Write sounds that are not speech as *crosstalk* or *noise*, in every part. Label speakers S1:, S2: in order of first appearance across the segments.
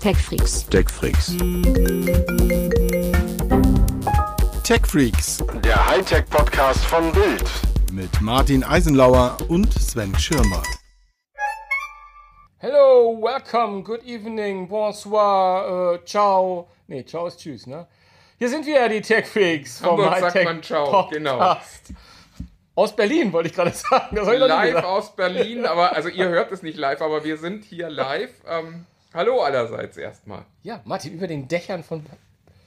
S1: TechFreaks.
S2: TechFreaks.
S3: TechFreaks
S4: Der Hightech-Podcast von Bild.
S3: mit Martin Eisenlauer und Sven Schirmer.
S5: Hello, welcome, good evening, bonsoir, äh, ciao. Nee, ciao ist tschüss, ne? Hier sind wir, die Tech Freaks vom
S6: Hamburg sagt
S5: Hightech
S6: man ciao, genau.
S5: Aus Berlin, wollte ich gerade sagen.
S6: Live aus Berlin, aber also ihr hört es nicht live, aber wir sind hier live. Ähm, hallo allerseits erstmal.
S5: Ja, Martin, über den Dächern von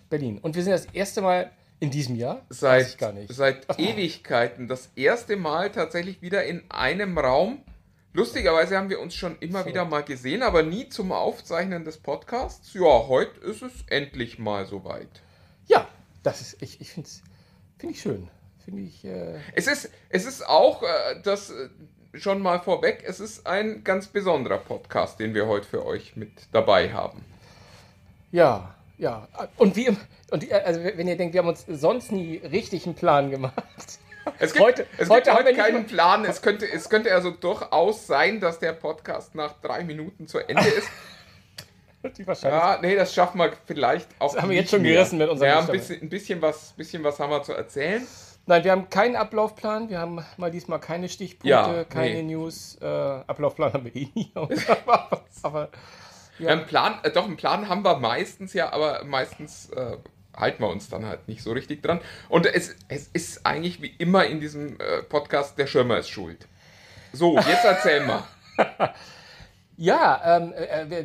S5: Berlin. Und wir sind das erste Mal in diesem Jahr.
S6: Seit,
S5: ich gar nicht.
S6: seit *laughs* Ewigkeiten das erste Mal tatsächlich wieder in einem Raum. Lustigerweise haben wir uns schon immer wieder mal gesehen, aber nie zum Aufzeichnen des Podcasts. Ja, heute ist es endlich mal soweit.
S5: Ja, das ist, ich, ich finde es find ich schön. Finde ich, äh,
S6: Es ist, es ist auch, äh, das äh, schon mal vorweg, es ist ein ganz besonderer Podcast, den wir heute für euch mit dabei haben.
S5: ja, ja. Und wie, und die, also wenn ihr denkt, wir haben uns sonst nie richtig einen Plan gemacht.
S6: Es gibt
S5: Heute-
S6: es
S5: heute
S6: gibt heute keinen Plan. Es könnte, es könnte also durchaus sein, dass der Podcast nach drei Minuten zu Ende ist. *laughs*
S5: Die Wahrscheinlichkeit.
S6: Ja, nee, das schaffen wir vielleicht auch.
S5: Das haben wir jetzt schon
S6: mehr.
S5: gerissen mit unserem
S6: Ja, ein bisschen, ein bisschen was, bisschen was haben wir zu erzählen.
S5: Nein, wir haben keinen Ablaufplan. Wir haben mal diesmal keine Stichpunkte,
S6: Ja,
S5: keine
S6: nee.
S5: News. Äh, Ablaufplan haben wir eh nie. *laughs* aber, aber
S6: Ein Plan, äh, doch, einen Plan haben wir meistens ja, aber meistens äh, halten wir uns dann halt nicht so richtig dran. Und es, es ist eigentlich wie immer in diesem äh, Podcast, der Schirmer ist schuld. So, jetzt erzähl mal. *laughs*
S5: ja, ähm, äh, äh, äh,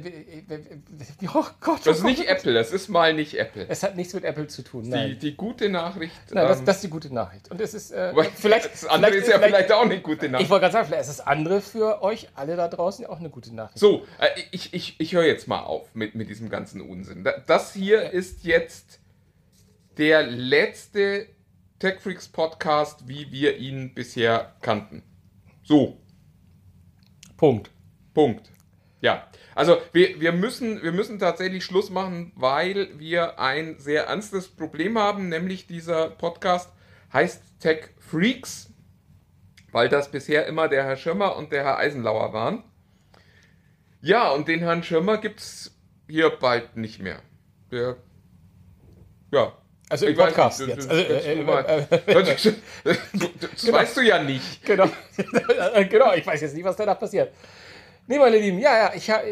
S5: äh, äh, oh Gott.
S6: Das ist
S5: oh
S6: nicht
S5: Gott.
S6: Apple, das ist mal nicht Apple.
S5: Es hat nichts mit Apple zu tun. Nein,
S6: Die, die gute Nachricht.
S5: nein das,
S6: ähm,
S5: das ist die gute Nachricht. Und es ist äh, vielleicht.
S6: das andere ist ja vielleicht auch eine gute
S5: Ich
S6: Nachricht.
S5: wollte gerade sagen, vielleicht ist das andere für euch alle da draußen auch eine gute Nachricht.
S6: So, äh, ich, ich, ich höre jetzt mal auf mit, mit diesem ganzen Unsinn. Da- Das hier ist jetzt der letzte TechFreaks Podcast, wie wir ihn bisher kannten. So,
S5: Punkt.
S6: Punkt. Ja, also wir, wir, müssen, wir müssen tatsächlich Schluss machen, weil wir ein sehr ernstes Problem haben, nämlich dieser Podcast heißt Tech Freaks, weil das bisher immer der Herr Schirmer und der Herr Eisenlauer waren. Ja, und den Herrn Schirmer gibt es hier bald nicht mehr. Der, ja.
S5: Also im Podcast
S6: nicht,
S5: jetzt. Also, äh, äh,
S6: Das *laughs* weißt du ja nicht.
S5: Genau. *laughs* genau, ich weiß jetzt nicht, was danach passiert. Nee, meine Lieben, ja, ja, ich, ha-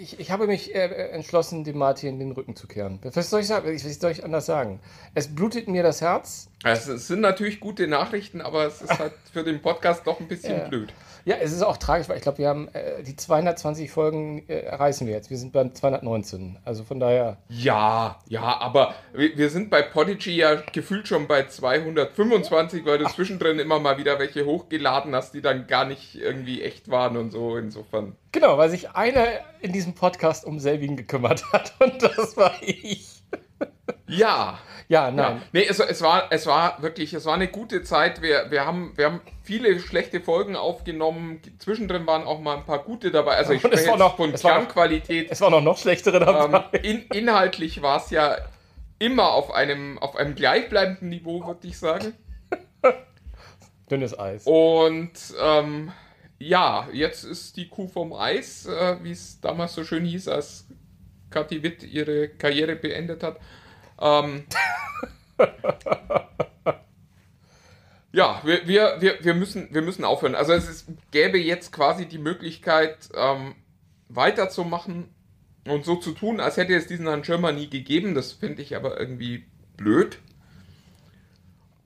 S5: ich, ich habe mich äh, entschlossen, dem Martin den Rücken zu kehren. Was soll ich sagen? Was soll ich anders sagen? Es blutet mir das Herz.
S6: Es es sind natürlich gute Nachrichten, aber es ist halt für den Podcast doch ein bisschen
S5: Ja.
S6: blöd.
S5: Ja, es ist auch tragisch, weil ich glaube, wir haben äh, die 220 Folgen äh, erreichen wir jetzt. Wir sind beim 219. Also von daher.
S6: Ja, ja, aber wir, wir sind bei Podigy ja gefühlt schon bei 225, weil du zwischendrin immer mal wieder welche hochgeladen hast, die dann gar nicht irgendwie echt waren und so. Insofern.
S5: Genau, weil sich einer in diesem Podcast um selbigen gekümmert *laughs* hat. Und das war ich.
S6: Ja.
S5: Ja,
S6: Ja,
S5: nein.
S6: nee, es, es, war, es war wirklich, es war eine gute Zeit. Wir, wir, haben, wir haben viele schlechte Folgen aufgenommen. Zwischendrin waren auch mal ein paar gute dabei. Also ich
S5: Und es
S6: spreche
S5: war
S6: jetzt
S5: noch-
S6: von
S5: es war noch-
S6: Kernqualität.
S5: Es war noch noch schlechtere dabei.
S6: Ähm, in, inhaltlich war es ja immer auf einem, auf einem gleichbleibenden Niveau, würde ich sagen. *laughs*
S5: Dünnes Eis.
S6: Und ähm, ja, jetzt ist die Kuh vom Eis, äh, wie es damals so schön hieß, als Kathi Witt ihre Karriere beendet hat. Ähm, *laughs* ja, wir, wir, wir, wir, müssen, wir müssen aufhören. Also es ist, gäbe jetzt quasi die Möglichkeit, ähm, weiterzumachen und so zu tun, als hätte es diesen Herrn Schirmer nie gegeben. Das finde ich aber irgendwie blöd.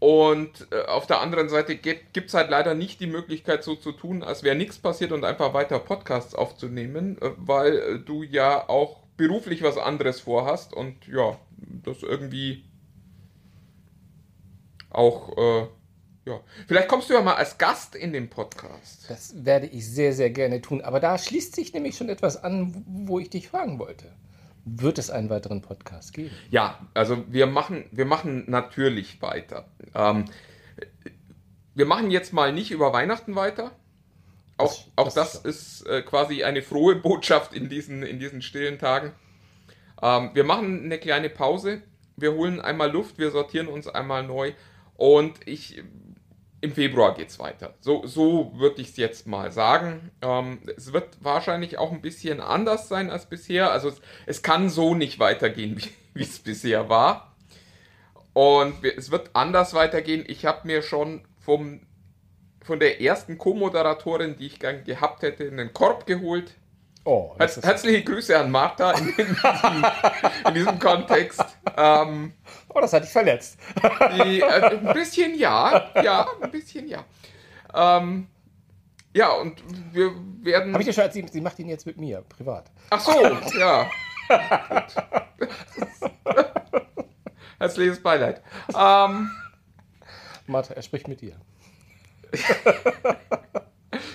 S6: Und äh, auf der anderen Seite gibt es halt leider nicht die Möglichkeit, so zu tun, als wäre nichts passiert und einfach weiter Podcasts aufzunehmen, äh, weil äh, du ja auch beruflich was anderes vorhast und ja, das irgendwie auch, äh, ja. Vielleicht kommst du ja mal als Gast in den Podcast.
S5: Das werde ich sehr, sehr gerne tun. Aber da schließt sich nämlich schon etwas an, wo ich dich fragen wollte. Wird es einen weiteren Podcast geben?
S6: Ja, also wir machen, wir machen natürlich weiter. Ähm, wir machen jetzt mal nicht über Weihnachten weiter. Auch
S5: Das-
S6: auch
S5: das
S6: das,
S5: ist
S6: äh, quasi eine frohe Botschaft in diesen, in diesen stillen Tagen. Ähm, wir machen eine kleine Pause. Wir holen einmal Luft, wir sortieren uns einmal neu. Und ich im Februar geht es weiter. So, so würde ich es jetzt mal sagen. Ähm, es wird wahrscheinlich auch ein bisschen anders sein als bisher. Also es, es kann so nicht weitergehen, *laughs* wie es bisher war. Und es wird anders weitergehen. Ich habe mir schon vom, von der ersten Co-Moderatorin, die ich gern gehabt hätte, einen Korb geholt.
S5: Oh,
S6: Herz, herzliche Grüße an Martha in, in, diesem, in diesem Kontext. Ähm,
S5: oh, das hat dich verletzt.
S6: die, äh, ein bisschen ja, ja, ein bisschen ja. Ähm, ja, und wir werden.
S5: Habe ich dir schon erzählt, sie macht ihn jetzt mit mir, privat.
S6: Ach so, ja. Herzliches Beileid. Ähm,
S5: Martha, er spricht mit dir.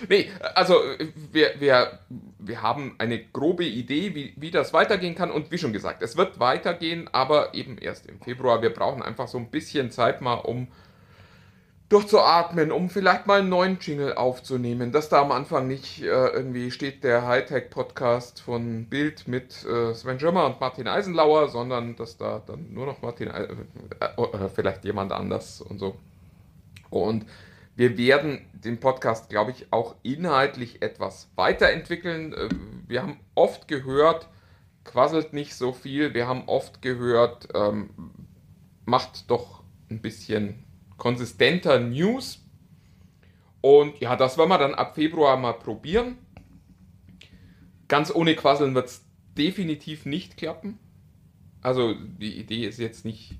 S6: nee, also wir, wir, wir haben eine grobe Idee, wie, wie das weitergehen kann. Und wie schon gesagt, es wird weitergehen, aber eben erst im Februar. Wir brauchen einfach so ein bisschen Zeit mal, um durchzuatmen, um vielleicht mal einen neuen Jingle aufzunehmen, dass da am Anfang nicht äh, irgendwie steht der Hightech-Podcast von Bild mit äh, Sven Schirmer und Martin Eisenlauer, sondern dass da dann nur noch Martin äh, oder vielleicht jemand anders und so. Und wir werden den Podcast, glaube ich, auch inhaltlich etwas weiterentwickeln. Äh, Wir haben oft gehört, quasselt nicht so viel. Wir haben oft gehört, ähm, macht doch ein bisschen konsistenter News. Und ja, das werden wir dann ab Februar mal probieren. Ganz ohne Quasseln wird es definitiv nicht klappen. Also die Idee ist jetzt nicht,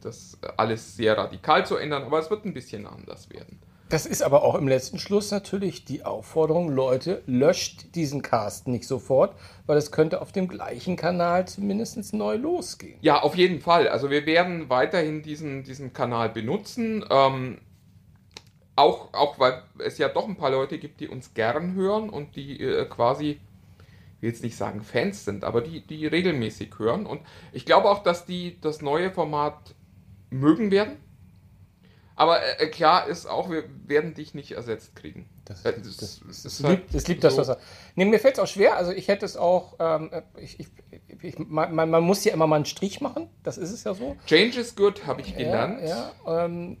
S6: das alles sehr radikal zu ändern, aber es wird ein bisschen anders werden.
S5: Das ist aber auch im letzten Schluss natürlich die Aufforderung, Leute, löscht diesen Cast nicht sofort, weil es könnte auf dem gleichen Kanal zumindest neu losgehen.
S6: Ja, auf jeden Fall. Also wir werden weiterhin diesen, diesen Kanal benutzen. Ähm, auch, auch weil es ja doch ein paar Leute gibt, die uns gern hören und die äh, quasi, ich will jetzt nicht sagen Fans sind, aber die, die regelmäßig hören. Und ich glaube auch, dass die das neue Format mögen werden. Aber äh, klar ist auch, wir werden dich nicht ersetzt kriegen.
S5: Das,
S6: Äh,
S5: das, das,
S6: ist halt
S5: liebt, das liebt das
S6: so.
S5: Wasser. Nee, mir fällt es auch schwer. Also ich hätte es auch, ähm, ich, ich, ich, man, man muss ja immer mal einen Strich machen. Das ist es ja so.
S6: Change is good, habe ich gelernt.
S5: Ja, ja ähm,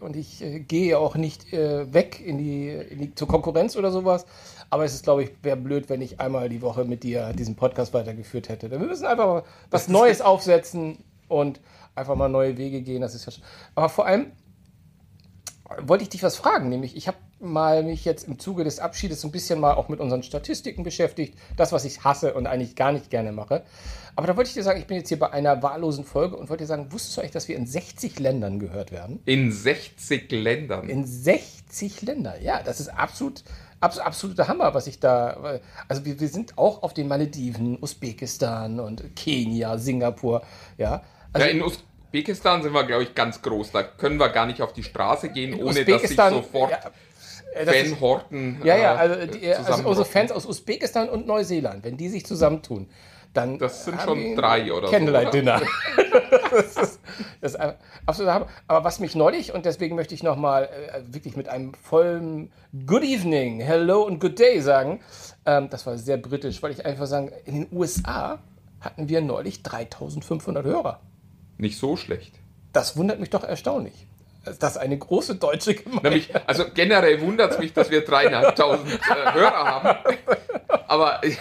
S5: und ich äh, gehe auch nicht äh, weg in die, in die zur Konkurrenz oder sowas. Aber es ist, glaube ich, wäre blöd, wenn ich einmal die Woche mit dir diesen Podcast weitergeführt hätte. Wir müssen einfach was Neues aufsetzen und einfach mal neue Wege gehen. Das ist ja schon. Aber vor allem wollte ich dich was fragen, nämlich ich habe mal mich jetzt im Zuge des Abschiedes ein bisschen mal auch mit unseren Statistiken beschäftigt, das, was ich hasse und eigentlich gar nicht gerne mache. Aber da wollte ich dir sagen, ich bin jetzt hier bei einer wahllosen Folge und wollte dir sagen, wusstest du eigentlich, dass wir in 60 Ländern gehört werden?
S6: In 60 Ländern.
S5: In 60 Ländern, ja, das ist absolut, abs absoluter Hammer, was ich da, also wir, wir sind auch auf den Malediven, Usbekistan und Kenia, Singapur, ja. Also
S6: ja, in Usbekistan sind wir, glaube ich, ganz groß. Da können wir gar nicht auf die Straße gehen, ohne dass sich sofort
S5: ja, äh,
S6: Fanhorten
S5: Ja, ja,
S6: äh,
S5: also, die, also
S6: zusammenbrochen.
S5: unsere Fans aus Usbekistan und Neuseeland, wenn die sich zusammentun, dann.
S6: Das sind schon drei oder so,
S5: Candlelight? Dinner. *laughs* das ist, das ist absolut Hammer. Aber was mich neulich, und deswegen möchte ich nochmal äh, wirklich mit einem vollen Good Evening, Hello und Good Day sagen, ähm, das war sehr britisch, weil ich einfach sagen, in den USA hatten wir neulich 3500 Hörer.
S6: Nicht so schlecht.
S5: Das wundert mich doch erstaunlich. Dass eine große deutsche Gemeinde.
S6: Nämlich, also generell wundert es mich, dass wir dreieinhalbtausend äh, Hörer haben. Aber äh,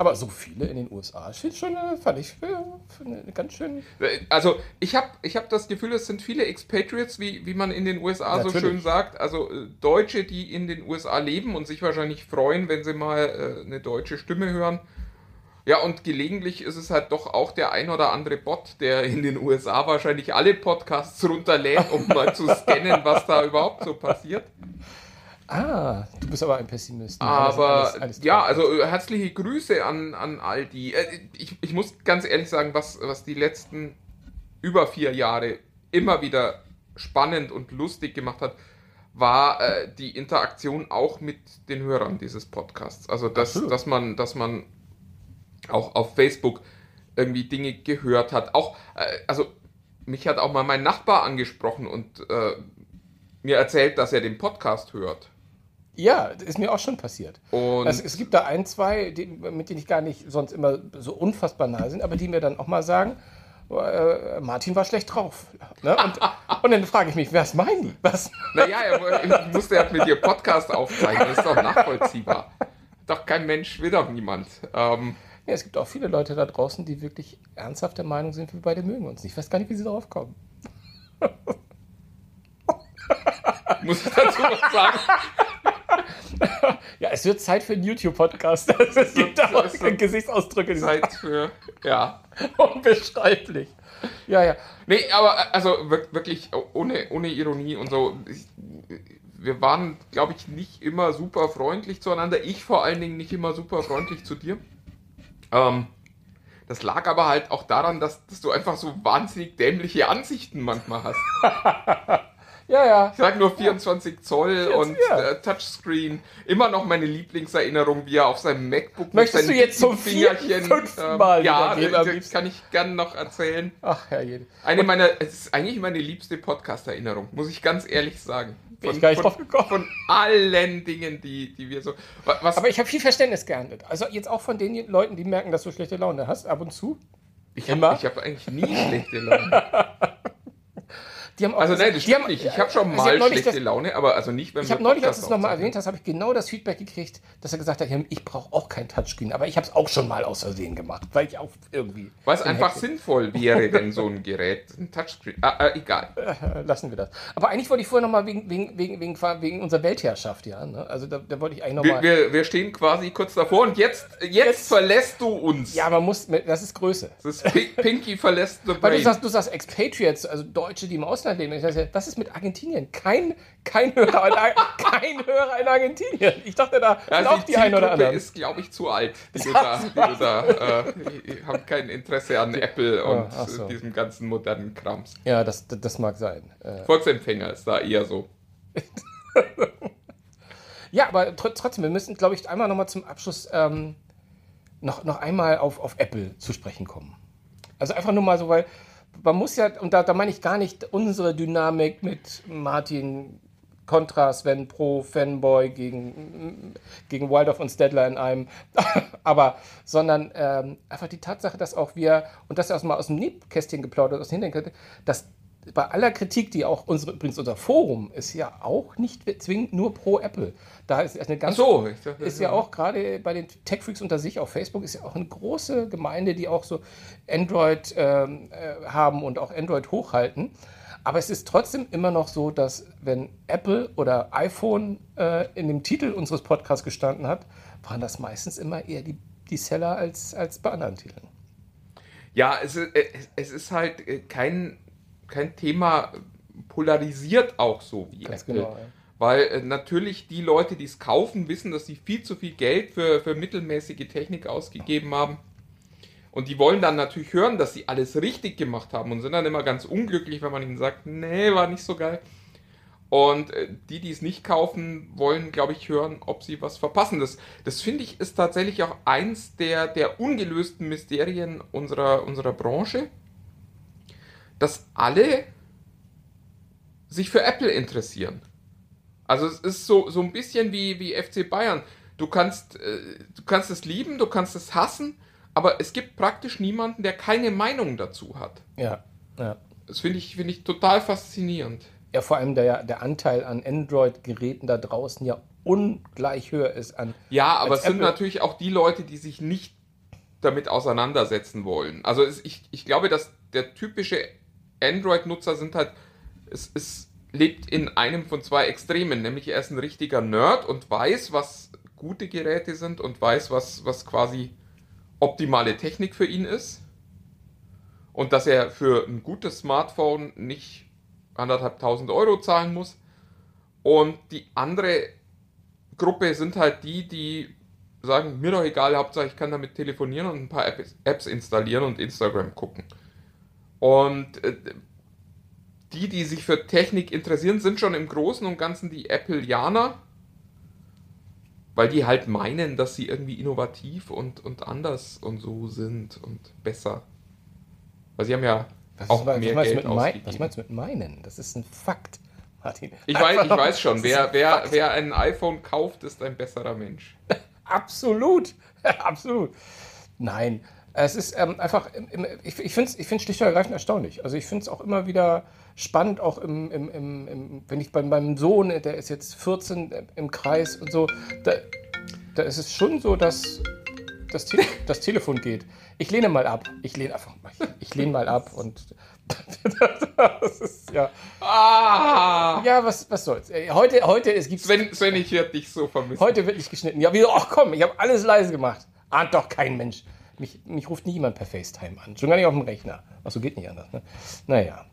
S5: Aber so viele in den USA, finde schon, äh, fand ich für, für eine ganz schön.
S6: also ich habe ich hab das Gefühl, es sind viele Expatriates, wie, wie man in den USA so
S5: Natürlich.
S6: schön sagt. Also äh, Deutsche, die in den USA leben und sich wahrscheinlich freuen, wenn sie mal äh, eine deutsche Stimme hören. Ja, und gelegentlich ist es halt doch auch der ein oder andere Bot, der in den USA wahrscheinlich alle Podcasts runterlädt, um mal zu scannen, was da überhaupt so passiert.
S5: Ah, du bist aber ein Pessimist.
S6: Aber
S5: alles- alles
S6: ja, also äh, herzliche Grüße an, an all die. Äh, ich, ich muss ganz ehrlich sagen, was, was die letzten über vier Jahre immer wieder spannend und lustig gemacht hat, war äh, die Interaktion auch mit den Hörern dieses Podcasts. Also dass,
S5: Absolut.
S6: dass man, dass man auch auf Facebook irgendwie Dinge gehört hat. Auch, äh, also mich hat auch mal mein Nachbar angesprochen und äh, mir erzählt, dass er den Podcast hört.
S5: Ja, ist mir auch schon passiert.
S6: Und
S5: Also es gibt da ein, zwei, die, mit denen ich gar nicht sonst immer so unfassbar nahe sind, aber die mir dann auch mal sagen, äh, Martin war schlecht drauf. Ne? Und, *laughs* und dann frage ich mich, was meinen die? Was?
S6: Naja, er ich musste ja mit dir Podcast aufzeichnen, das ist doch nachvollziehbar. Doch kein Mensch will doch niemand. Ähm,
S5: Ja, es gibt auch viele Leute da draußen, die wirklich ernsthaft der Meinung sind, wir beide mögen uns nicht. Ich weiß gar nicht, wie sie darauf kommen. *laughs*
S6: muss ich dazu was sagen? *laughs*
S5: Ja, es wird Zeit für einen YouTube-Podcast. Es gibt da Gesichtsausdrücke,
S6: Zeit für, ja. *laughs*
S5: unbeschreiblich. Ja, ja.
S6: Nee, aber äh, also wir- wirklich ohne, ohne Ironie und so. Ich, wir waren, glaube ich, nicht immer super freundlich zueinander. Ich vor allen Dingen nicht immer super freundlich zu dir. Ähm, das lag aber halt auch daran, dass, dass du einfach so wahnsinnig dämliche Ansichten manchmal hast. *laughs*
S5: Ja, ja.
S6: Ich sag nur 24 Zoll und
S5: ja.
S6: äh, Touchscreen. Immer noch meine Lieblingserinnerung, wie er auf seinem MacBook
S5: Möchtest du jetzt zum
S6: Fingerchen,
S5: fünften Mal
S6: Ja,
S5: wiedergeben am
S6: das kann ich gern noch erzählen.
S5: Ach, Herrje.
S6: Eine meiner, es ist eigentlich meine liebste Podcast-Erinnerung, muss ich ganz ehrlich sagen.
S5: Bin ich gar nicht
S6: von,
S5: drauf gekommen.
S6: von allen Dingen, die, die wir so. wa- Was,
S5: Aber ich habe viel Verständnis geerntet. Also jetzt auch von den Leuten, die merken, dass du schlechte Laune hast, ab und zu.
S6: ich
S5: immer?
S6: habe hab eigentlich nie schlechte Laune. *laughs*
S5: Die haben auch
S6: Also nein, das stimmt
S5: haben-
S6: nicht. Ich habe schon
S5: Sie
S6: mal schlechte
S5: das-
S6: Laune, aber also nicht, wenn
S5: Ich
S6: wir
S5: habe neulich, als du es nochmal erwähnt hast, habe ich genau das Feedback gekriegt, dass er gesagt hat, ich brauche auch kein Touchscreen, aber ich habe es auch schon mal aus Versehen gemacht, weil ich auch irgendwie.
S6: Was einfach
S5: Hektik-
S6: sinnvoll wäre, wenn so ein Gerät ein Touchscreen. Ah, äh, egal. *laughs*
S5: Äh, Lassen wir das. Aber eigentlich wollte ich vorher nochmal wegen, wegen, wegen, wegen, wegen unserer Weltherrschaft, ja. Ne? Also da, da wollte ich eigentlich
S6: Wir,
S5: nochmal.
S6: wir, wir stehen quasi kurz davor und jetzt, jetzt,
S5: Jetzt-
S6: verlässt du uns.
S5: Ja, man muss, das ist Größe.
S6: Das ist Pink, Pinky verlässt the
S5: Weil du
S6: brain.
S5: sagst, du sagst Expatriates, also Deutsche, die im Ausland leben. Ich ja, was ist mit Argentinien? Kein, kein, Hörer in, *laughs* kein Hörer in Argentinien. Ich dachte, da sind
S6: Also
S5: auch die ein oder anderen.
S6: ist, glaube ich, zu alt. Die, da, die, da, äh, die haben kein Interesse an Apple und
S5: ach so.
S6: diesem ganzen modernen Krams.
S5: Ja, das, das, das mag sein. Äh,
S6: Volksempfänger ist da eher so. *laughs*
S5: Ja, aber tr trotzdem, wir müssen, glaube ich, einmal nochmal zum Abschluss ähm, noch, noch einmal auf, auf Apple zu sprechen kommen. Also einfach nur mal so, weil man muss ja, und da, da meine ich gar nicht unsere Dynamik mit Martin Contra, Sven Pro, Fanboy gegen, gegen Waldorf und Stedler in einem, *laughs* aber, sondern ähm, einfach die Tatsache, dass auch wir, und das erstmal aus dem Nähkästchen geplaudert, aus dem Hintergrund, dass bei aller Kritik, die auch unsere, übrigens unser Forum ist ja auch nicht zwingend nur pro Apple. Da ist eine
S6: Ach
S5: ganz
S6: so. Ich dachte,
S5: ist ja auch gerade bei den Tech-Freaks unter sich auf Facebook ist ja auch eine große Gemeinde, die auch so Android ähm, äh, haben und auch Android hochhalten. Aber es ist trotzdem immer noch so, dass wenn Apple oder iPhone äh, in dem Titel unseres Podcasts gestanden hat, waren das meistens immer eher die, die Seller als, als bei anderen Titeln.
S6: Ja, es ist, äh, es ist halt äh, kein, kein Thema polarisiert auch so wie
S5: Ganz
S6: Apple.
S5: genau, ja.
S6: Weil äh, natürlich die Leute, die es kaufen, wissen, dass sie viel zu viel Geld für, für mittelmäßige Technik ausgegeben haben. Und die wollen dann natürlich hören, dass sie alles richtig gemacht haben und sind dann immer ganz unglücklich, wenn man ihnen sagt, nee, war nicht so geil. Und äh, die, die es nicht kaufen, wollen, glaube ich, hören, ob sie was verpassen. Das, das finde ich, ist tatsächlich auch eins der, der ungelösten Mysterien unserer, unserer Branche, dass alle sich für Apple interessieren. Also es ist so, so ein bisschen wie, wie FC Bayern. Du kannst, äh, du kannst es lieben, du kannst es hassen, aber es gibt praktisch niemanden, der keine Meinung dazu hat.
S5: Ja, ja.
S6: Das finde ich, finde ich total faszinierend.
S5: Ja, vor allem der, der Anteil an Android-Geräten da draußen ja ungleich höher ist an.
S6: Ja, aber es sind
S5: Apple-
S6: natürlich auch die Leute, die sich nicht damit auseinandersetzen wollen. Also es, ich, ich glaube, dass der typische Android-Nutzer sind halt, es, es lebt in einem von zwei Extremen, nämlich er ist ein richtiger Nerd und weiß, was gute Geräte sind und weiß, was, was quasi optimale Technik für ihn ist. Und dass er für ein gutes Smartphone nicht anderthalbtausend Euro zahlen muss. Und die andere Gruppe sind halt die, die sagen, mir doch egal, Hauptsache ich kann damit telefonieren und ein paar Apps, Apps installieren und Instagram gucken. Und äh, die, die sich für Technik interessieren, sind schon im Großen und Ganzen die Appleianer, weil die halt meinen, dass sie irgendwie innovativ und, und anders und so sind und besser. Weil sie haben ja auch
S5: was,
S6: mehr
S5: du
S6: Geld ausgegeben.
S5: was meinst du mit meinen? Das ist ein Fakt, Martin.
S6: Ich weiß, ich *laughs* weiß schon, wer,
S5: ist
S6: wer, wer ein iPhone kauft, ist ein besserer Mensch. *laughs*
S5: Absolut, *laughs* absolut. Nein, Es ist ähm, einfach, im, ich, ich finde es ich find's schlicht und ergreifend erstaunlich. Also ich finde es auch immer wieder spannend, auch im, im, im, im wenn ich bei meinem Sohn, der ist jetzt 14 äh, im Kreis und so, da, da ist es schon so, dass das, Te *laughs* das Telefon geht. Ich lehne mal ab. Ich lehne einfach mal. Ich lehne mal ab und *laughs* das ist ja.
S6: Ah!
S5: Ja, was, was soll's. Äh, Heute, heute es gibt
S6: Sven, Sven, ich werde dich so vermissen.
S5: Heute wird nicht geschnitten. Ja, wie, ach komm, ich habe alles leise gemacht. Ahnt doch kein Mensch. Mich, mich ruft nie jemand per FaceTime an. Schon gar nicht auf dem Rechner. Achso, geht nicht anders. Ne? Naja.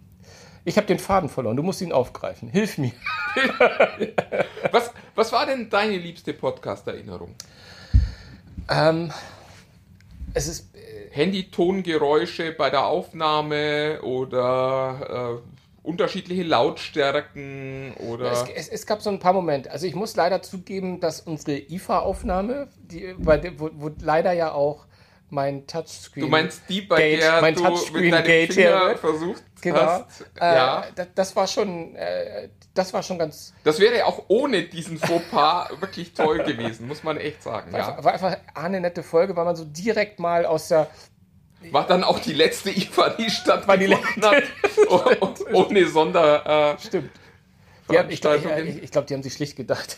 S5: Ich habe den Faden verloren. Du musst ihn aufgreifen. Hilf mir. *laughs*
S6: Was, was war denn deine liebste Podcast-Erinnerung?
S5: Ähm, es ist.
S6: Handy-Tongeräusche bei der Aufnahme oder äh, unterschiedliche Lautstärken oder.
S5: Es, es, es gab so ein paar Momente. Also ich muss leider zugeben, dass unsere IFA-Aufnahme, die, wo, wo leider ja auch mein Touchscreen.
S6: du meinst die, bei
S5: Gate,
S6: der
S5: mein
S6: du
S5: Touchscreen
S6: mit deinem
S5: Gate
S6: Finger
S5: hier.
S6: versucht
S5: Genau.
S6: hast?
S5: Äh,
S6: ja.
S5: das, war schon, äh, das war schon ganz.
S6: Das wäre auch ohne diesen Fauxpas *laughs* wirklich toll gewesen, muss man echt sagen. Ja.
S5: War, war einfach eine nette Folge, weil man so direkt mal aus der.
S6: War dann auch die letzte IFA, die *laughs*
S5: War die
S6: stattgefunden hat. Und *laughs* ohne Sonder. Äh,
S5: Stimmt. Haben, ich glaube, die haben sich schlicht gedacht,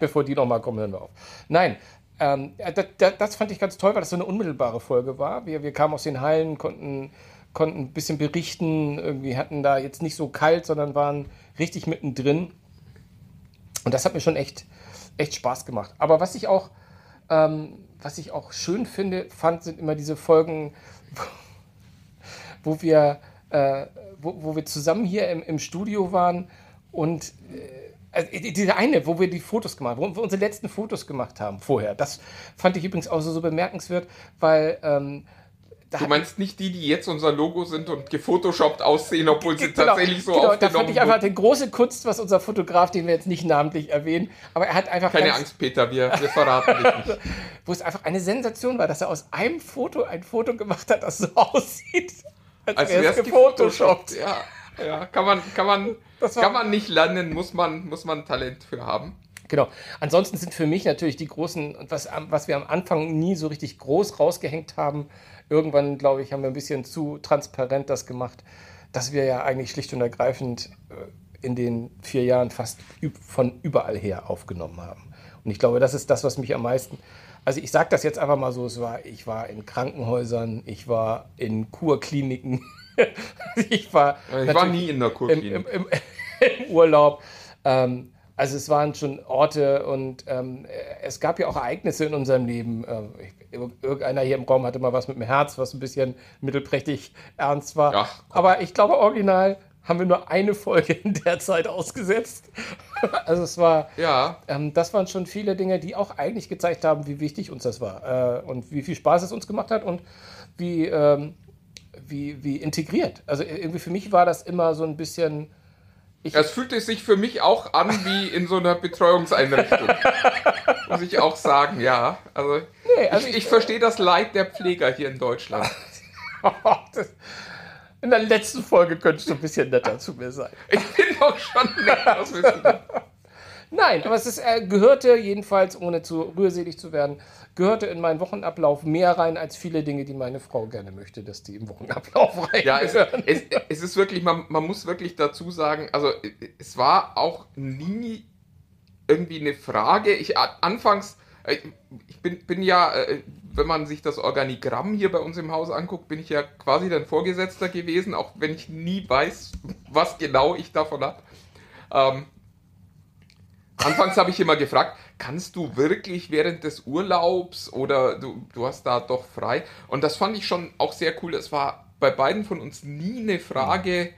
S5: bevor die nochmal kommen, hören wir auf. Nein, ähm, das, das, das fand ich ganz toll, weil das so eine unmittelbare Folge war. Wir, wir kamen aus den Hallen, konnten, konnten ein bisschen berichten, irgendwie hatten da jetzt nicht so kalt, sondern waren richtig mittendrin. Und das hat mir schon echt, echt Spaß gemacht. Aber was ich auch, ähm, was ich auch schön finde, fand, sind immer diese Folgen, wo wir, äh, wo, wo wir zusammen hier im, im Studio waren und äh, also die- diese eine, wo wir die Fotos gemacht haben, wo wir unsere letzten Fotos gemacht haben vorher. Das fand ich übrigens auch so, so bemerkenswert, weil ähm, da
S6: Du meinst nicht die, die jetzt unser Logo sind und gefotoshoppt aussehen, obwohl sie
S5: Genau,
S6: tatsächlich so
S5: genau, da
S6: aufgenommen
S5: fand ich einfach die große Kunst, was unser Fotograf, den wir jetzt nicht namentlich erwähnen, aber er hat einfach
S6: Keine
S5: ganz,
S6: Angst, Peter, wir, wir verraten dich nicht. *laughs*
S5: wo es einfach eine Sensation war, dass er aus einem Foto ein Foto gemacht hat, das so *laughs* aussieht, als,
S6: Als
S5: wäre es gefotoshoppt.
S6: Ja, ja, kann man, kann man,
S5: Das
S6: kann man nicht lernen, muss man, muss man Talent für haben.
S5: Genau. Ansonsten sind für mich natürlich die großen, was, was wir am Anfang nie so richtig groß rausgehängt haben, irgendwann, glaube ich, haben wir ein bisschen zu transparent das gemacht, dass wir ja eigentlich schlicht und ergreifend äh, in den vier Jahren fast von überall her aufgenommen haben. Und ich glaube, das ist das, was mich am meisten. Also ich sage das jetzt einfach mal so, es war, ich war in Krankenhäusern, ich war in Kurkliniken, *laughs* ich war,
S6: Ich war nie in der
S5: im,
S6: Kurklinik.
S5: im, im, im Urlaub. Ähm, also es waren schon Orte und ähm, es gab ja auch Ereignisse in unserem Leben. Ähm, irgendeiner hier im Raum hatte mal was mit dem Herz, was ein bisschen mittelprächtig ernst war.
S6: Ach.
S5: Aber ich glaube, original haben wir nur eine Folge in der Zeit ausgesetzt. *laughs* also es war,
S6: Ja,
S5: ähm, das waren schon viele Dinge, die auch eigentlich gezeigt haben, wie wichtig uns das war äh, und wie viel Spaß es uns gemacht hat und wie, ähm, wie, wie integriert. Also irgendwie für mich war das immer so ein bisschen.
S6: Es fühlte sich für mich auch an wie in so einer Betreuungseinrichtung. *laughs* Muss ich auch sagen, ja. Also,
S5: Nee, also
S6: ich,
S5: ich-
S6: ich verstehe das Leid der Pfleger hier in Deutschland. *laughs*
S5: das, in der letzten Folge könntest du ein bisschen netter zu mir sein.
S6: Ich bin doch schon nett, das wissen Sie.
S5: Nein, aber es ist, äh, gehörte jedenfalls, ohne zu rührselig zu werden, gehörte in meinen Wochenablauf mehr rein als viele Dinge, die meine Frau gerne möchte, dass die im Wochenablauf rein.
S6: Ja, es, es, es ist wirklich, man, man muss wirklich dazu sagen, also es war auch nie irgendwie eine Frage. Ich anfangs, äh, ich bin, bin ja, äh, wenn man sich das Organigramm hier bei uns im Haus anguckt, bin ich ja quasi dein Vorgesetzter gewesen, auch wenn ich nie weiß, was genau ich davon habe. Ähm, Anfangs habe ich immer gefragt, kannst du wirklich während des Urlaubs oder du, du hast da doch frei? Und das fand ich schon auch sehr cool. Es war bei beiden von uns nie eine Frage,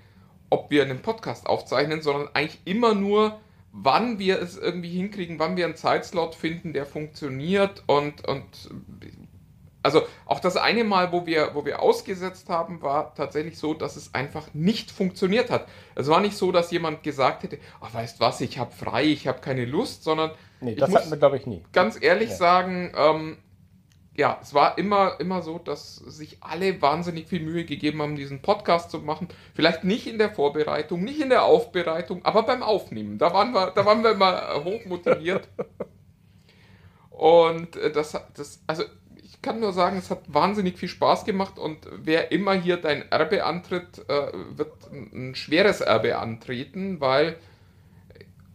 S6: ob wir einen Podcast aufzeichnen, sondern eigentlich immer nur, wann wir es irgendwie hinkriegen, wann wir einen Zeitslot finden, der funktioniert und, und also auch das eine Mal, wo wir, wo wir ausgesetzt haben, war tatsächlich so, dass es einfach nicht funktioniert hat. Es war nicht so, dass jemand gesagt hätte, oh, weißt was, ich habe frei, ich habe keine Lust, sondern
S5: nee, das hatten wir, glaube ich, nie.
S6: ganz ehrlich
S5: Ja.
S6: sagen, ähm, ja, es war immer, immer so, dass sich alle wahnsinnig viel Mühe gegeben haben, diesen Podcast zu machen. Vielleicht nicht in der Vorbereitung, nicht in der Aufbereitung, aber beim Aufnehmen. Da waren wir, da waren wir immer hoch motiviert. Und äh, das, das, also ich ich kann nur sagen, es hat wahnsinnig viel Spaß gemacht und wer immer hier dein Erbe antritt, äh, wird ein schweres Erbe antreten, weil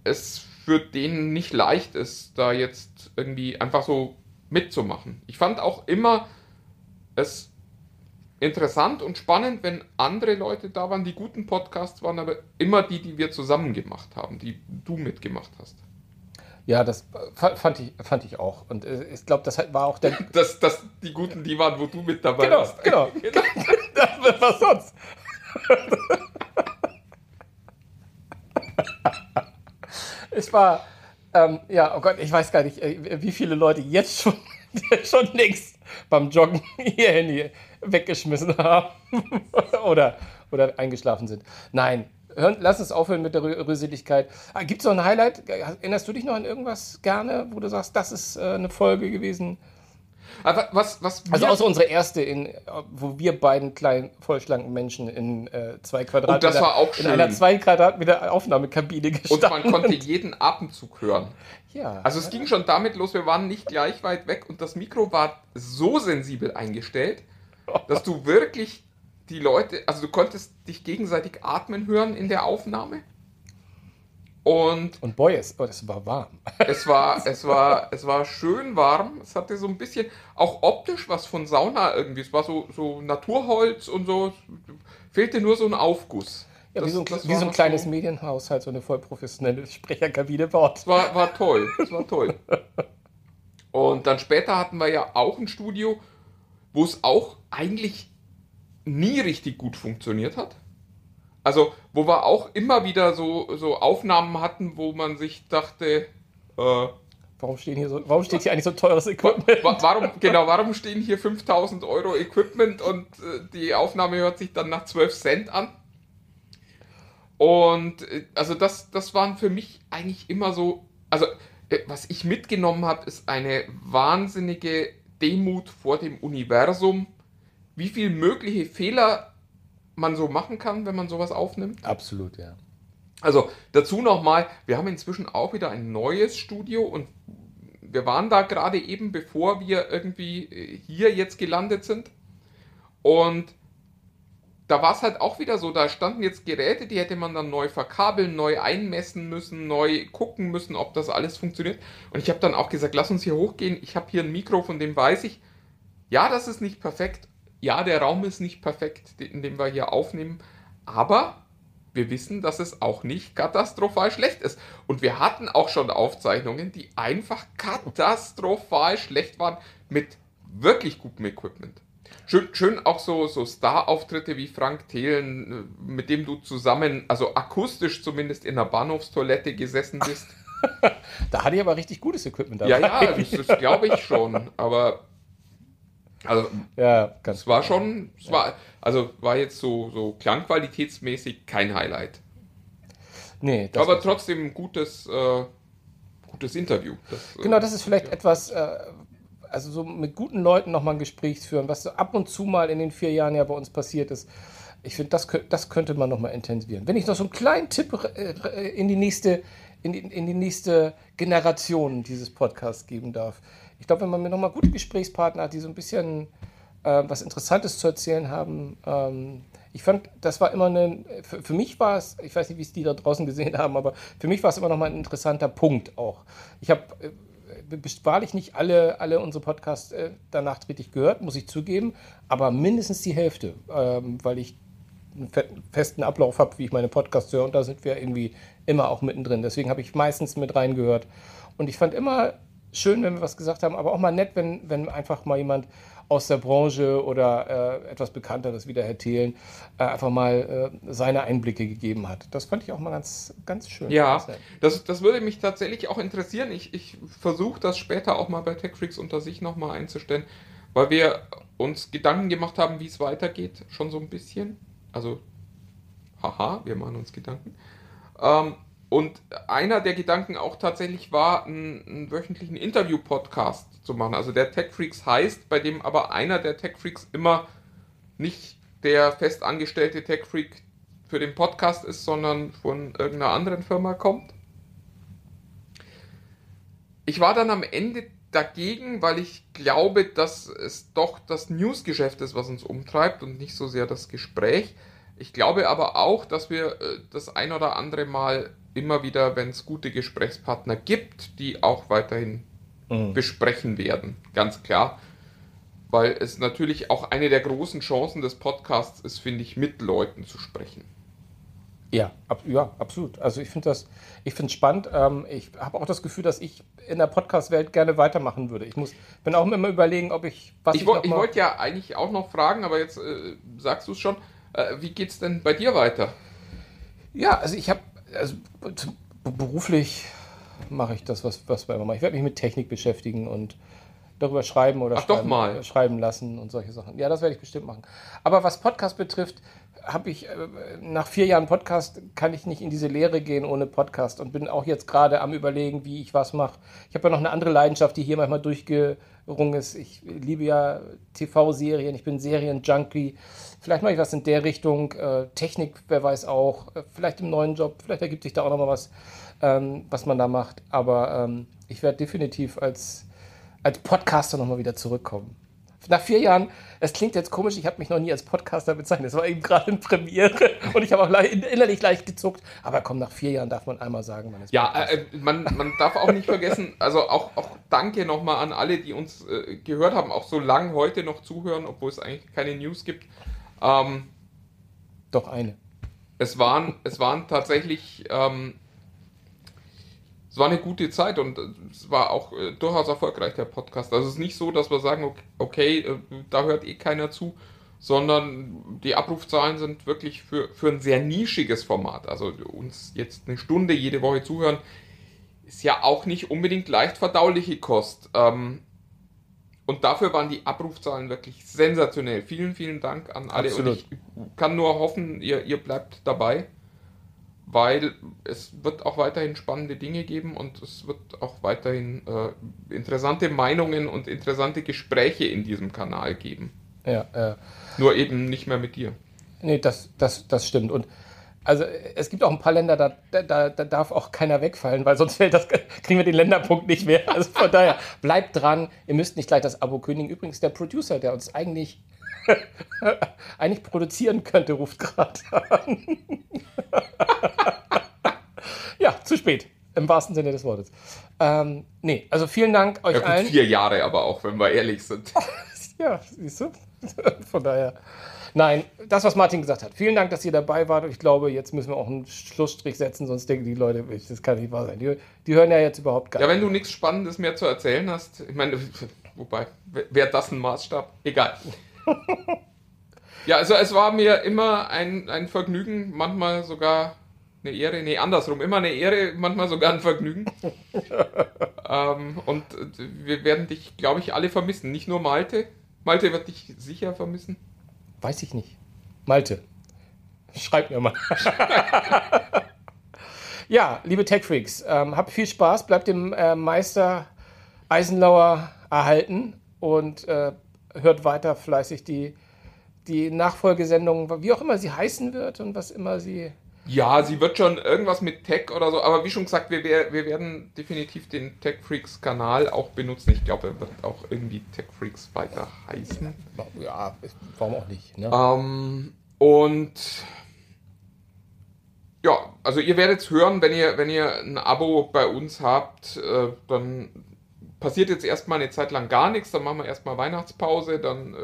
S6: es für den nicht leicht ist, da jetzt irgendwie einfach so mitzumachen. Ich fand auch immer es interessant und spannend, wenn andere Leute da waren, die guten Podcasts waren, aber immer die, die wir zusammen gemacht haben, die du mitgemacht hast.
S5: Ja, das fand ich, fand ich auch. Und äh, ich glaube, das war auch der. *laughs*
S6: Dass, dass die guten, die waren, wo du mit dabei
S5: genau,
S6: warst.
S5: Genau, *laughs* *laughs* genau. Was sonst? Es war, ähm, ja, oh Gott, ich weiß gar nicht, äh, wie viele Leute jetzt schon, *laughs* schon längst beim Joggen *laughs* ihr Handy weggeschmissen haben *laughs* oder, oder eingeschlafen sind. Nein, Hör, lass uns aufhören mit der Rühseligkeit. Ah, Gibt es noch ein Highlight? Erinnerst du dich noch an irgendwas gerne, wo du sagst, das ist äh, eine Folge gewesen?
S6: Aber was, was
S5: also außer unsere erste, in, wo wir beiden kleinen, vollschlanken Menschen in äh, zwei Quadratmeter,
S6: Und das war auch schön.
S5: in einer zwei Quadratmeter Aufnahmekabine gestanden.
S6: Und man konnte jeden Atemzug hören.
S5: Ja.
S6: Also es ging schon damit los, wir waren nicht gleich weit weg und das Mikro war so sensibel eingestellt, dass du wirklich die Leute, also du konntest dich gegenseitig atmen hören in der Aufnahme. Und,
S5: und boy, es, oh, es war warm. *laughs*
S6: Es war, es, war, es war schön warm. Es hatte so ein bisschen auch optisch was von Sauna irgendwie. Es war so, so Naturholz und so. Fehlte nur so ein Aufguss.
S5: Ja, das, wie so ein, wie so ein kleines so, Medienhaushalt, so eine voll professionelle Sprecherkabine baut.
S6: Es war, war toll. Es war toll. und dann später hatten wir ja auch ein Studio, wo es auch eigentlich nie richtig gut funktioniert hat. Also, wo wir auch immer wieder so, so Aufnahmen hatten, wo man sich dachte, äh,
S5: Warum, stehen hier so, warum steht hier eigentlich so teures Equipment?
S6: Wa warum, genau, warum stehen hier 5000 Euro Equipment und äh, die Aufnahme hört sich dann nach 12 Cent an? Und äh, also das, das waren für mich eigentlich immer so, also äh, was ich mitgenommen habe, ist eine wahnsinnige Demut vor dem Universum, wie viele mögliche Fehler man so machen kann, wenn man sowas aufnimmt.
S5: Absolut, ja.
S6: Also dazu nochmal, wir haben inzwischen auch wieder ein neues Studio und wir waren da gerade eben, bevor wir irgendwie äh, hier jetzt gelandet sind. Und da war es halt auch wieder so, da standen jetzt Geräte, die hätte man dann neu verkabeln, neu einmessen müssen, neu gucken müssen, ob das alles funktioniert. Und ich habe dann auch gesagt, lass uns hier hochgehen. Ich habe hier ein Mikro, von dem weiß ich, ja, das ist nicht perfekt. Ja, der Raum ist nicht perfekt, in dem wir hier aufnehmen. Aber wir wissen, dass es auch nicht katastrophal schlecht ist. Und wir hatten auch schon Aufzeichnungen, die einfach katastrophal schlecht waren mit wirklich gutem Equipment. Schön, schön auch so, so Star-Auftritte wie Frank Thelen, mit dem du zusammen, also akustisch zumindest in der Bahnhofstoilette gesessen bist. *laughs*
S5: da hatte ich aber richtig gutes Equipment dabei.
S6: Ja, ja, das, das glaube ich schon. Aber also, ja, es war schon, es war, also war jetzt so, so klangqualitätsmäßig kein Highlight. Nee, das aber trotzdem ein gutes, äh, gutes Interview.
S5: Das, äh, genau, das ist vielleicht ja. etwas, äh, also so mit guten Leuten nochmal ein Gespräch führen, was so ab und zu mal in den vier Jahren ja bei uns passiert ist. Ich finde, das, das könnte man nochmal intensivieren. Wenn ich noch so einen kleinen Tipp äh, in die nächste, in die, in die nächste Generation dieses Podcasts geben darf ich glaube, wenn man mir nochmal gute Gesprächspartner hat, die so ein bisschen äh, was Interessantes zu erzählen haben, ähm, ich fand, das war immer eine, für, für mich war es, ich weiß nicht, wie es die da draußen gesehen haben, aber für mich war es immer nochmal ein interessanter Punkt auch. Ich habe äh, wahrlich nicht alle, alle unsere Podcasts äh, danach nachträglich gehört, muss ich zugeben, aber mindestens die Hälfte, ähm, weil ich einen festen Ablauf habe, wie ich meine Podcasts höre und da sind wir irgendwie immer auch mittendrin. Deswegen habe ich meistens mit reingehört. Und ich fand immer schön, wenn wir was gesagt haben, aber auch mal nett, wenn, wenn einfach mal jemand aus der Branche oder äh, etwas Bekannteres wie der Herr Thelen äh, einfach mal äh, seine Einblicke gegeben hat. Das fand ich auch mal ganz, ganz schön.
S6: Ja, das, das würde mich tatsächlich auch interessieren. Ich, ich versuche das später auch mal bei TechFreaks unter sich nochmal einzustellen, weil wir uns Gedanken gemacht haben, wie es weitergeht, schon so ein bisschen. Also, haha, wir machen uns Gedanken. Ähm, und einer der Gedanken auch tatsächlich war, einen, einen wöchentlichen Interview-Podcast zu machen. Also der Tech Freaks heißt, bei dem aber einer der Tech Freaks immer nicht der festangestellte Tech Freak für den Podcast ist, sondern von irgendeiner anderen Firma kommt. Ich war dann am Ende dagegen, weil ich glaube, dass es doch das Newsgeschäft ist, was uns umtreibt und nicht so sehr das Gespräch. Ich glaube aber auch, dass wir äh, das ein oder andere Mal immer wieder, wenn es gute Gesprächspartner gibt, die auch weiterhin
S5: Mhm.
S6: besprechen werden. Ganz klar. Weil es natürlich auch eine der großen Chancen des Podcasts ist, finde ich, mit Leuten zu sprechen.
S5: Ja, ab, ja, absolut. Also ich finde das, ich finde es spannend. Ähm, ich habe auch das Gefühl, dass ich in der Podcast-Welt gerne weitermachen würde. Ich muss, bin auch immer überlegen, ob ich was
S6: Ich, ich
S5: mal-
S6: wollte ja eigentlich auch noch fragen, aber jetzt äh, sagst du es schon. Äh, wie geht's denn bei dir weiter?
S5: Ja, also ich habe, also beruflich mache ich das, was, was wir immer machen. Ich werde mich mit Technik beschäftigen und darüber schreiben oder
S6: Ach,
S5: schreiben, schreiben lassen und solche Sachen. Ja, das werde ich bestimmt machen. Aber was Podcast betrifft, habe ich äh, nach vier Jahren Podcast kann ich nicht in diese Lehre gehen ohne Podcast und bin auch jetzt gerade am überlegen, wie ich was mache. Ich habe ja noch eine andere Leidenschaft, die hier manchmal durchgerungen ist. Ich liebe ja TV-Serien, ich bin Serienjunkie. Vielleicht mache ich was in der Richtung. Äh, Technik, wer weiß auch. Äh, vielleicht im neuen Job, vielleicht ergibt sich da auch noch mal was, ähm, was man da macht. Aber ähm, ich werde definitiv als, als Podcaster noch mal wieder zurückkommen. Nach vier Jahren, es klingt jetzt komisch, ich habe mich noch nie als Podcaster bezeichnet. Es war eben gerade eine Premiere *laughs* und ich habe auch innerlich leicht gezuckt. Aber komm, nach vier Jahren darf man einmal sagen, man ist
S6: Ja,
S5: Podcaster.
S6: äh, man, man darf auch nicht vergessen, also auch, auch danke nochmal an alle, die uns äh, gehört haben, auch so lang heute noch zuhören, obwohl es eigentlich keine News gibt. Ähm,
S5: Doch eine.
S6: es, waren, es waren tatsächlich, ähm, es war eine gute Zeit und äh, es war auch äh, durchaus erfolgreich, der Podcast. Also es ist nicht so, dass wir sagen, okay, okay äh, da hört eh keiner zu, sondern die Abrufzahlen sind wirklich für, für ein sehr nischiges Format. Also uns jetzt eine Stunde jede Woche zuhören, ist ja auch nicht unbedingt leicht verdauliche Kost. Ähm, und dafür waren die Abrufzahlen wirklich sensationell. Vielen, vielen Dank an alle.
S5: Absolut.
S6: Und ich kann nur hoffen, ihr, ihr bleibt dabei, weil es wird auch weiterhin spannende Dinge geben und es wird auch weiterhin äh, interessante Meinungen und interessante Gespräche in diesem Kanal geben.
S5: Ja, äh,
S6: Nur eben nicht mehr mit dir.
S5: Nee, das, das, das stimmt. Und also es gibt auch ein paar Länder, da, da, da darf auch keiner wegfallen, weil sonst fällt das, kriegen wir den Länderpunkt nicht mehr. Also von daher, bleibt dran. Ihr müsst nicht gleich das Abo kündigen. Übrigens, der Producer, der uns eigentlich, *laughs* eigentlich produzieren könnte, ruft gerade an. *laughs* ja, zu spät. Im wahrsten Sinne des Wortes. Ähm, nee, also vielen Dank euch
S6: Ja, gut,
S5: allen.
S6: vier Jahre aber auch, wenn wir ehrlich sind. *laughs*
S5: Ja, siehst du? Von daher. Nein, das, was Martin gesagt hat. Vielen Dank, dass ihr dabei wart. Ich glaube, jetzt müssen wir auch einen Schlussstrich setzen, sonst denken die Leute, das kann nicht wahr sein. Die, die hören ja jetzt überhaupt gar
S6: Ja,
S5: nicht.
S6: wenn du nichts Spannendes mehr zu erzählen hast, ich meine, wobei, wäre das ein Maßstab? Egal. *laughs* Ja, also es war mir immer ein, ein Vergnügen, manchmal sogar eine Ehre, nee, andersrum, immer eine Ehre, manchmal sogar ein Vergnügen. *laughs* ähm, und äh, wir werden dich, glaube ich, alle vermissen, nicht nur Malte. Malte wird dich sicher vermissen.
S5: Weiß ich nicht. Malte, schreib mir mal. *laughs* ja, liebe Tech Freaks, ähm, habt viel Spaß, bleibt dem äh, Meister Eisenlauer erhalten und äh, hört weiter fleißig die, die Nachfolgesendung, wie auch immer sie heißen wird und was immer sie.
S6: Ja, sie wird schon irgendwas mit Tech oder so, aber wie schon gesagt, wir, wir werden definitiv den Tech Freaks Kanal auch benutzen. Ich glaube, er wird auch irgendwie Tech Freaks weiter heißen.
S5: Ja, warum auch nicht? Ne?
S6: Ähm, und ja, also ihr werdet hören, wenn ihr, wenn ihr ein Abo bei uns habt, äh, dann passiert jetzt erstmal eine Zeit lang gar nichts, dann machen wir erstmal Weihnachtspause, dann äh,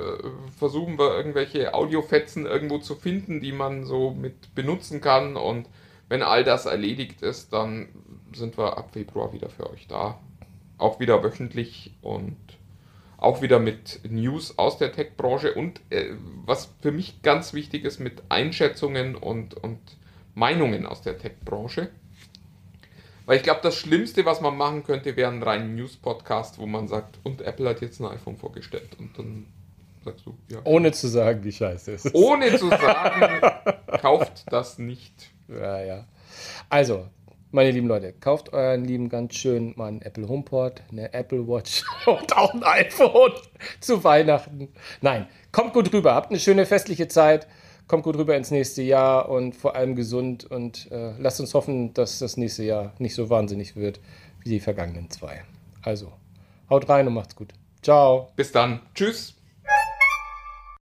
S6: versuchen wir irgendwelche Audiofetzen irgendwo zu finden, die man so mit benutzen kann und wenn all das erledigt ist, dann sind wir ab Februar wieder für euch da. Auch wieder wöchentlich und auch wieder mit News aus der Tech-Branche und äh, was für mich ganz wichtig ist, mit Einschätzungen und, und Meinungen aus der Tech-Branche. Weil ich glaube, das Schlimmste, was man machen könnte, wäre ein rein News-Podcast, wo man sagt, und Apple hat jetzt ein iPhone vorgestellt. Und dann sagst du, ja.
S5: Ohne zu sagen, wie scheiße es ist.
S6: Ohne zu *laughs* sagen, kauft das nicht.
S5: Ja, ja. Also, meine lieben Leute, kauft euren Lieben ganz schön mal einen Apple HomePod, eine Apple Watch *laughs* und auch ein iPhone zu Weihnachten. Nein, kommt gut rüber, habt eine schöne festliche Zeit, kommt gut rüber ins nächste Jahr und vor allem gesund und äh, lasst uns hoffen, dass das nächste Jahr nicht so wahnsinnig wird wie die vergangenen zwei. Also, Haut rein und macht's gut. Ciao.
S6: Bis dann. Tschüss.